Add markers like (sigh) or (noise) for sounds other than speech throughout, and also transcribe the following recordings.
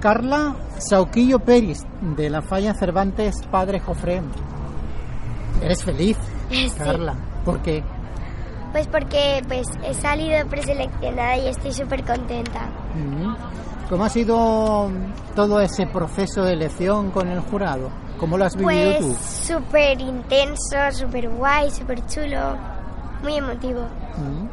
Carla Sauquillo Peris, de la Falla Cervantes Padre Jofré. ¿Eres feliz, (laughs) Sí. Carla? ¿Por qué? Pues porque pues he salido preseleccionada y estoy súper contenta. ¿Cómo ha sido todo ese proceso de elección con el jurado? ¿Cómo lo has vivido Pues tú? súper intenso, súper guay, súper chulo, muy emotivo. Mm.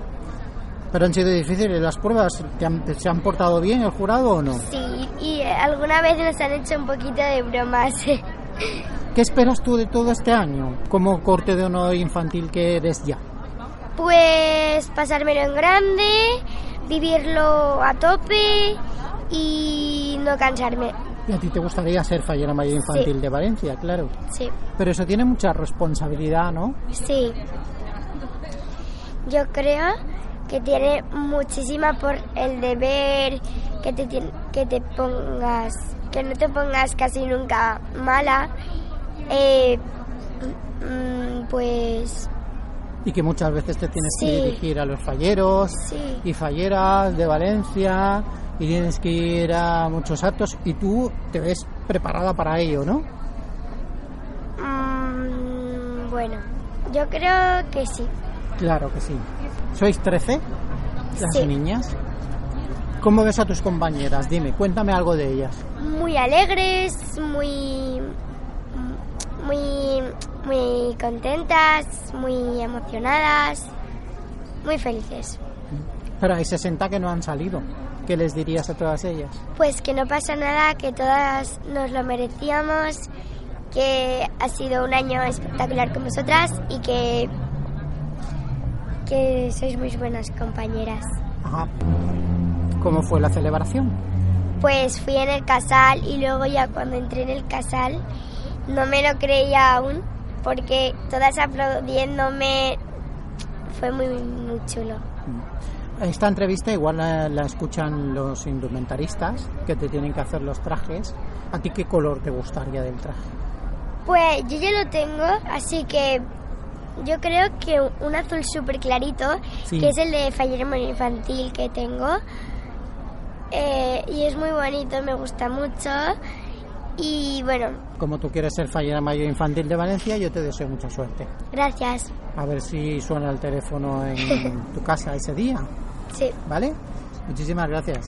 ¿Pero han sido difíciles las pruebas? ¿Te han- ¿Se han portado bien el jurado o no? Sí, y eh, alguna vez nos han hecho un poquito de bromas. (laughs) ¿Qué esperas tú de todo este año como corte de honor infantil que eres ya? Pues pasármelo en grande, vivirlo a tope y no cansarme. Y a ti te gustaría ser fallera mayor infantil Sí. de Valencia, claro. Sí, Pero eso tiene mucha responsabilidad, ¿no? sí. Yo creo que tiene muchísima por el deber que te, que te pongas, que no te pongas casi nunca mala. Eh, mm, pues Y que muchas veces te tienes que dirigir a los falleros sí, y falleras de Valencia y tienes que ir a muchos actos y tú te ves preparada para ello, ¿no? Mm, bueno, yo creo que sí. Claro que sí. ¿Sois 13? Las Sí. niñas. ¿Cómo ves a tus compañeras? Dime, cuéntame algo de ellas. muy alegres, muy muy muy contentas, muy emocionadas, muy felices. Pero hay 60 que no han salido. ¿Qué les dirías a todas ellas? Pues que no pasa nada, que todas nos lo merecíamos, que ha sido un año espectacular con vosotras y que que sois muy buenas compañeras. Ajá. ¿Cómo fue la celebración? Pues fui en el casal y luego ya cuando entré en el casal no me lo creía aún porque todas aplaudiéndome fue muy muy chulo. Esta entrevista igual la, la escuchan los indumentaristas que te tienen que hacer los trajes. ¿A ti qué color te gustaría del traje? Pues yo ya lo tengo, así que yo creo que un azul súper clarito, Sí. que es el de Fallero Infantil que tengo. Eh, y es muy bonito, me gusta mucho. Y bueno, Como tú quieres ser fallera mayor infantil de Valencia, yo te deseo mucha suerte. gracias. A ver si suena el teléfono en (laughs) tu casa ese día, Sí. ¿vale? Muchísimas gracias.